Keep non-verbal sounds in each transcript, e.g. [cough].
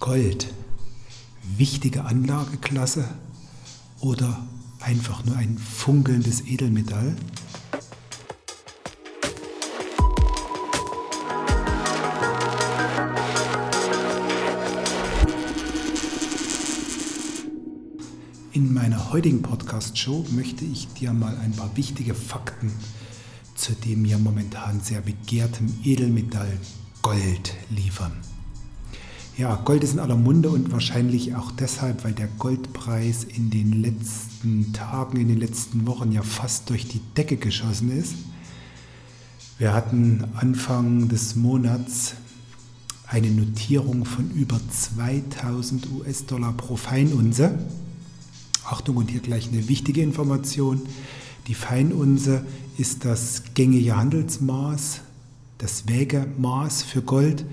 Gold, wichtige Anlageklasse oder einfach nur ein funkelndes Edelmetall? In meiner heutigen Podcast-Show möchte ich dir mal ein paar wichtige Fakten zu dem mir momentan sehr begehrtem Edelmetall Gold liefern. Ja, Gold ist in aller Munde und wahrscheinlich auch deshalb, weil der Goldpreis in den letzten Tagen, in den letzten Wochen ja fast durch die Decke geschossen ist. Wir hatten Anfang des Monats eine Notierung von über 2000 US-Dollar pro Feinunze. Achtung und hier gleich eine wichtige Information. Die Feinunze ist das gängige Handelsmaß, das Wägemaß für Gold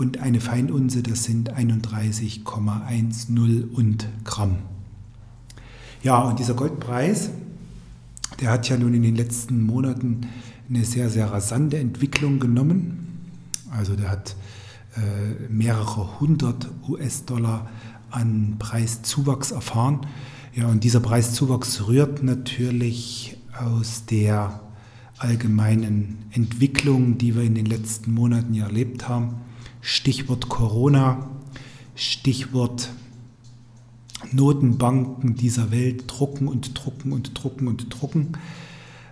und eine Feinunze, das sind 31,10 und Gramm. Ja, und dieser Goldpreis, der hat ja nun in den letzten Monaten eine sehr, sehr rasante Entwicklung genommen. Also der hat äh, mehrere hundert US-Dollar an Preiszuwachs erfahren. Ja, und dieser Preiszuwachs rührt natürlich aus der allgemeinen Entwicklung, die wir in den letzten Monaten ja erlebt haben. Stichwort Corona, Stichwort Notenbanken dieser Welt drucken und drucken und drucken und drucken.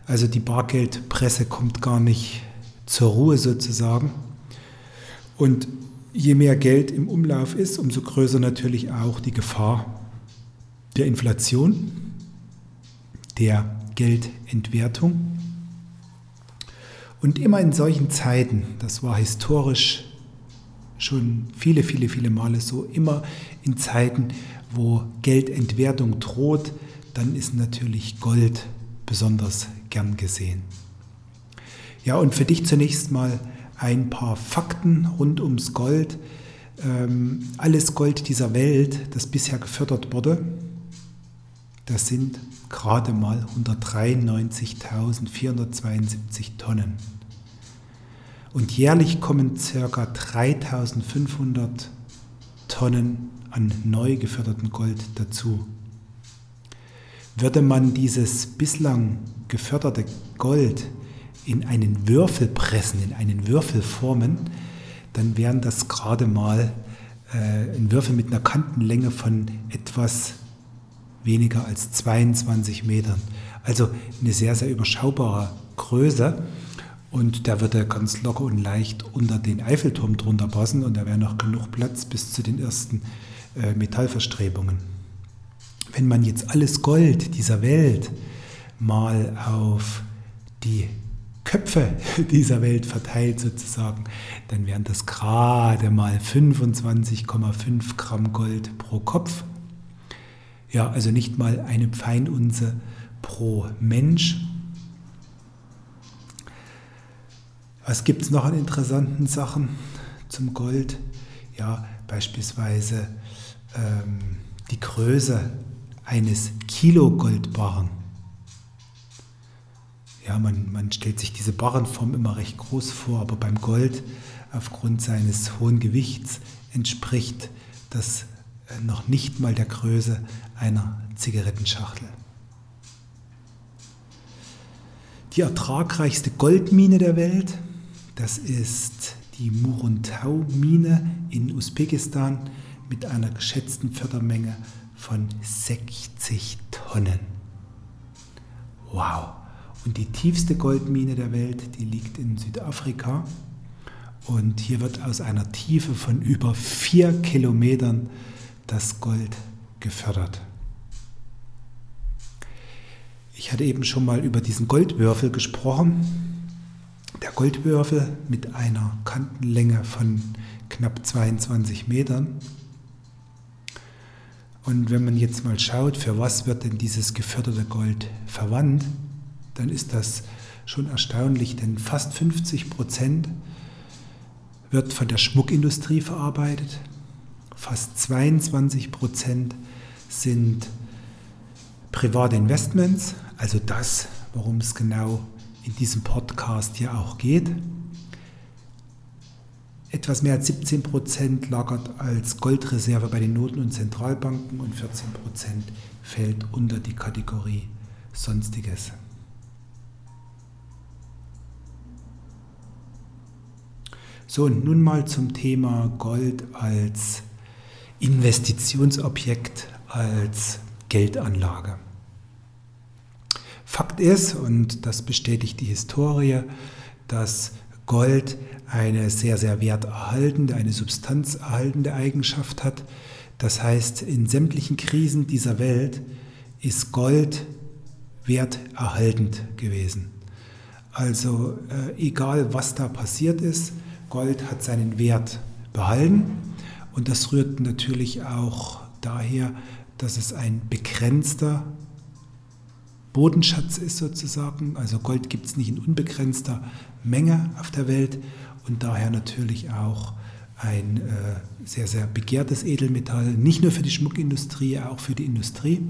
Also die Bargeldpresse kommt gar nicht zur Ruhe sozusagen. Und je mehr Geld im Umlauf ist, umso größer natürlich auch die Gefahr der Inflation, der Geldentwertung. Und immer in solchen Zeiten, das war historisch schon viele, viele, viele Male so, immer in Zeiten, wo Geldentwertung droht, dann ist natürlich Gold besonders gern gesehen. Ja, und für dich zunächst mal ein paar Fakten rund ums Gold. Ähm, alles Gold dieser Welt, das bisher gefördert wurde, das sind gerade mal 193.472 Tonnen. Und jährlich kommen ca. 3500 Tonnen an neu gefördertem Gold dazu. Würde man dieses bislang geförderte Gold in einen Würfel pressen, in einen Würfel formen, dann wären das gerade mal äh, ein Würfel mit einer Kantenlänge von etwas weniger als 22 Metern. Also eine sehr, sehr überschaubare Größe. Und der würde ganz locker und leicht unter den Eiffelturm drunter passen und da wäre noch genug Platz bis zu den ersten äh, Metallverstrebungen. Wenn man jetzt alles Gold dieser Welt mal auf die Köpfe [laughs] dieser Welt verteilt sozusagen, dann wären das gerade mal 25,5 Gramm Gold pro Kopf. Ja, also nicht mal eine Pfeinunze pro Mensch. Was gibt es noch an interessanten Sachen zum Gold? Ja, beispielsweise ähm, die Größe eines Kilo Goldbarren. Ja, man, man stellt sich diese Barrenform immer recht groß vor, aber beim Gold aufgrund seines hohen Gewichts entspricht das äh, noch nicht mal der Größe einer Zigarettenschachtel. Die ertragreichste Goldmine der Welt das ist die Muruntau-Mine in Usbekistan mit einer geschätzten Fördermenge von 60 Tonnen. Wow! Und die tiefste Goldmine der Welt, die liegt in Südafrika. Und hier wird aus einer Tiefe von über vier Kilometern das Gold gefördert. Ich hatte eben schon mal über diesen Goldwürfel gesprochen. Goldwürfel mit einer Kantenlänge von knapp 22 Metern. Und wenn man jetzt mal schaut, für was wird denn dieses geförderte Gold verwandt, dann ist das schon erstaunlich, denn fast 50 Prozent wird von der Schmuckindustrie verarbeitet, fast 22 Prozent sind private Investments, also das, worum es genau geht in diesem Podcast ja auch geht. etwas mehr als 17 Prozent lagert als Goldreserve bei den Noten- und Zentralbanken und 14 Prozent fällt unter die Kategorie Sonstiges. So, und nun mal zum Thema Gold als Investitionsobjekt, als Geldanlage. Fakt ist, und das bestätigt die Historie, dass Gold eine sehr, sehr werterhaltende, eine substanzerhaltende Eigenschaft hat. Das heißt, in sämtlichen Krisen dieser Welt ist Gold werterhaltend gewesen. Also äh, egal, was da passiert ist, Gold hat seinen Wert behalten und das rührt natürlich auch daher, dass es ein begrenzter Bodenschatz ist sozusagen. Also Gold gibt es nicht in unbegrenzter Menge auf der Welt und daher natürlich auch ein äh, sehr, sehr begehrtes Edelmetall, nicht nur für die Schmuckindustrie, auch für die Industrie.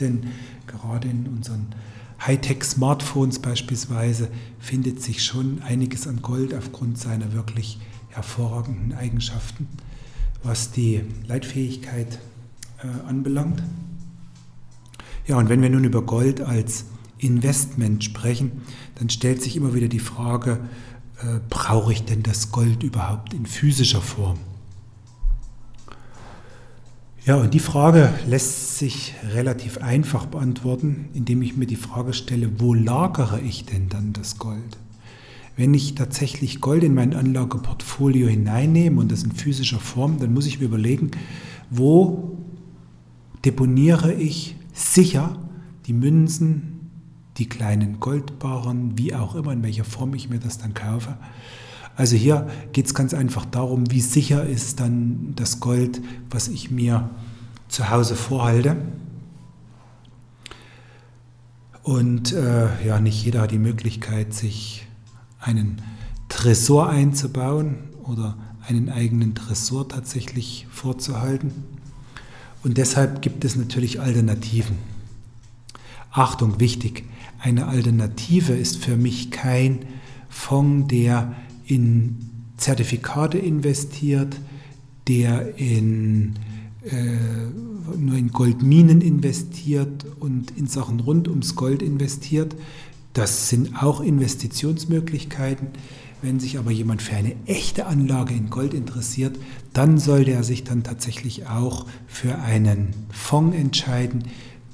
Denn gerade in unseren Hightech-Smartphones beispielsweise findet sich schon einiges an Gold aufgrund seiner wirklich hervorragenden Eigenschaften, was die Leitfähigkeit äh, anbelangt. Ja, und wenn wir nun über Gold als Investment sprechen, dann stellt sich immer wieder die Frage, äh, brauche ich denn das Gold überhaupt in physischer Form? Ja, und die Frage lässt sich relativ einfach beantworten, indem ich mir die Frage stelle, wo lagere ich denn dann das Gold? Wenn ich tatsächlich Gold in mein Anlageportfolio hineinnehme und das in physischer Form, dann muss ich mir überlegen, wo deponiere ich sicher die Münzen, die kleinen Goldbarren, wie auch immer, in welcher Form ich mir das dann kaufe. Also hier geht es ganz einfach darum, wie sicher ist dann das Gold, was ich mir zu Hause vorhalte. Und äh, ja, nicht jeder hat die Möglichkeit, sich einen Tresor einzubauen oder einen eigenen Tresor tatsächlich vorzuhalten. Und deshalb gibt es natürlich Alternativen. Achtung, wichtig, eine Alternative ist für mich kein Fonds, der in Zertifikate investiert, der in, äh, nur in Goldminen investiert und in Sachen rund ums Gold investiert. Das sind auch Investitionsmöglichkeiten. Wenn sich aber jemand für eine echte Anlage in Gold interessiert, dann sollte er sich dann tatsächlich auch für einen Fonds entscheiden,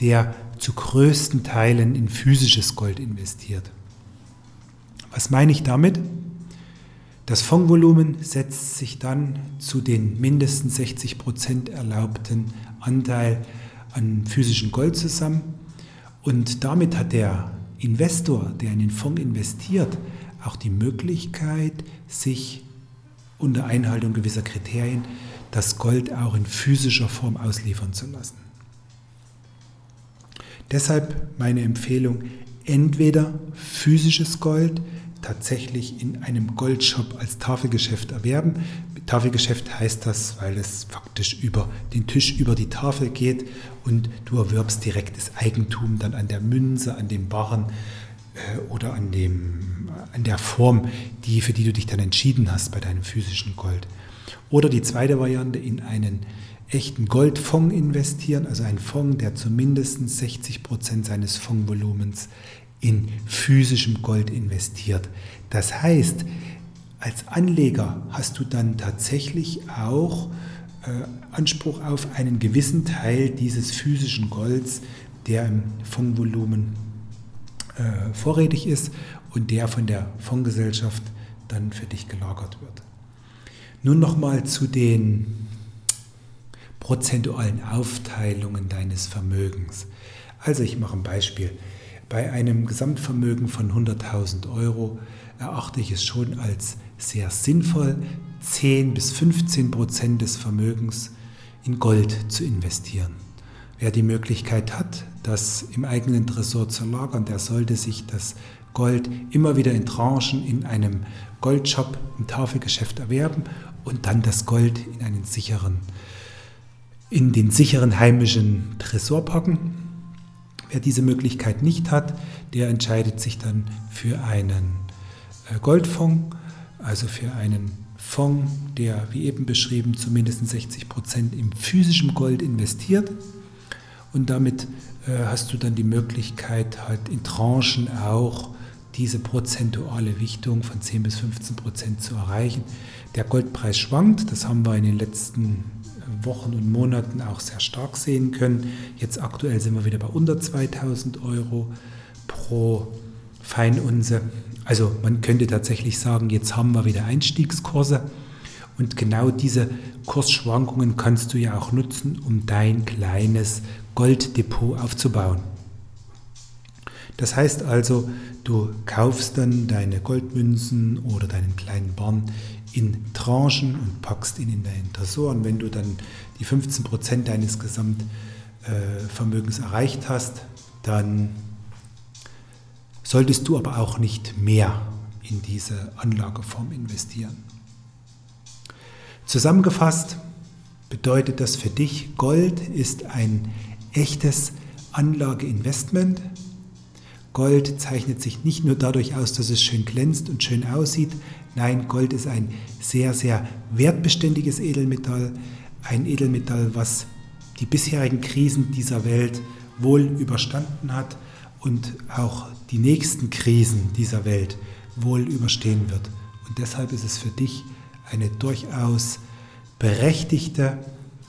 der zu größten Teilen in physisches Gold investiert. Was meine ich damit? Das Fondsvolumen setzt sich dann zu den mindestens 60 Prozent erlaubten Anteil an physischem Gold zusammen und damit hat der Investor, der in den Fonds investiert, auch die Möglichkeit, sich unter Einhaltung gewisser Kriterien das Gold auch in physischer Form ausliefern zu lassen. Deshalb meine Empfehlung, entweder physisches Gold, tatsächlich in einem Goldshop als Tafelgeschäft erwerben. Tafelgeschäft heißt das, weil es faktisch über den Tisch über die Tafel geht und du erwirbst direkt das Eigentum dann an der Münze, an dem Barren äh, oder an, dem, an der Form, die, für die du dich dann entschieden hast bei deinem physischen Gold. Oder die zweite Variante, in einen echten Goldfonds investieren, also einen Fonds, der zumindest 60 Prozent seines Fondsvolumens in physischem Gold investiert. Das heißt, als Anleger hast du dann tatsächlich auch äh, Anspruch auf einen gewissen Teil dieses physischen Golds, der im Fondsvolumen äh, vorrätig ist und der von der Fondsgesellschaft dann für dich gelagert wird. Nun nochmal zu den prozentualen Aufteilungen deines Vermögens. Also ich mache ein Beispiel. Bei einem Gesamtvermögen von 100.000 Euro erachte ich es schon als sehr sinnvoll, 10 bis 15 Prozent des Vermögens in Gold zu investieren. Wer die Möglichkeit hat, das im eigenen Tresor zu lagern, der sollte sich das Gold immer wieder in Tranchen in einem Goldshop im Tafelgeschäft erwerben und dann das Gold in einen sicheren, in den sicheren heimischen Tresor packen Wer diese Möglichkeit nicht hat, der entscheidet sich dann für einen äh, Goldfonds, also für einen Fonds, der wie eben beschrieben zu mindestens 60 Prozent im physischen Gold investiert. Und damit äh, hast du dann die Möglichkeit, halt in Tranchen auch diese prozentuale Wichtung von 10 bis 15 Prozent zu erreichen. Der Goldpreis schwankt, das haben wir in den letzten Wochen und Monaten auch sehr stark sehen können. Jetzt aktuell sind wir wieder bei unter 2000 Euro pro Feinunze. Also man könnte tatsächlich sagen, jetzt haben wir wieder Einstiegskurse. Und genau diese Kursschwankungen kannst du ja auch nutzen, um dein kleines Golddepot aufzubauen. Das heißt also, du kaufst dann deine Goldmünzen oder deinen kleinen Barn in Tranchen und packst ihn in deinen Tresor. Und wenn du dann die 15% deines Gesamtvermögens erreicht hast, dann solltest du aber auch nicht mehr in diese Anlageform investieren. Zusammengefasst bedeutet das für dich, Gold ist ein echtes Anlageinvestment. Gold zeichnet sich nicht nur dadurch aus, dass es schön glänzt und schön aussieht. Nein, Gold ist ein sehr, sehr wertbeständiges Edelmetall. Ein Edelmetall, was die bisherigen Krisen dieser Welt wohl überstanden hat und auch die nächsten Krisen dieser Welt wohl überstehen wird. Und deshalb ist es für dich eine durchaus berechtigte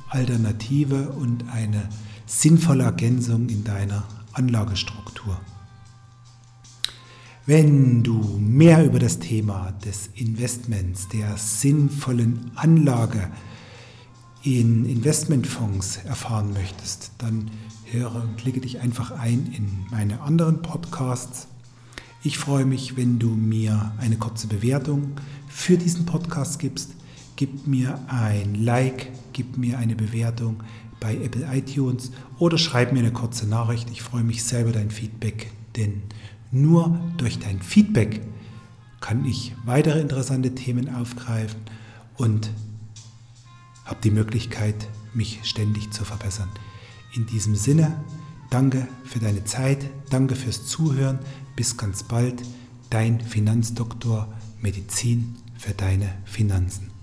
Alternative und eine sinnvolle Ergänzung in deiner Anlagestruktur. Wenn du mehr über das Thema des Investments, der sinnvollen Anlage in Investmentfonds erfahren möchtest, dann höre und klicke dich einfach ein in meine anderen Podcasts. Ich freue mich, wenn du mir eine kurze Bewertung für diesen Podcast gibst. Gib mir ein Like, gib mir eine Bewertung bei Apple iTunes oder schreib mir eine kurze Nachricht. Ich freue mich selber dein Feedback, denn nur durch dein Feedback kann ich weitere interessante Themen aufgreifen und habe die Möglichkeit, mich ständig zu verbessern. In diesem Sinne, danke für deine Zeit, danke fürs Zuhören, bis ganz bald, dein Finanzdoktor Medizin für deine Finanzen.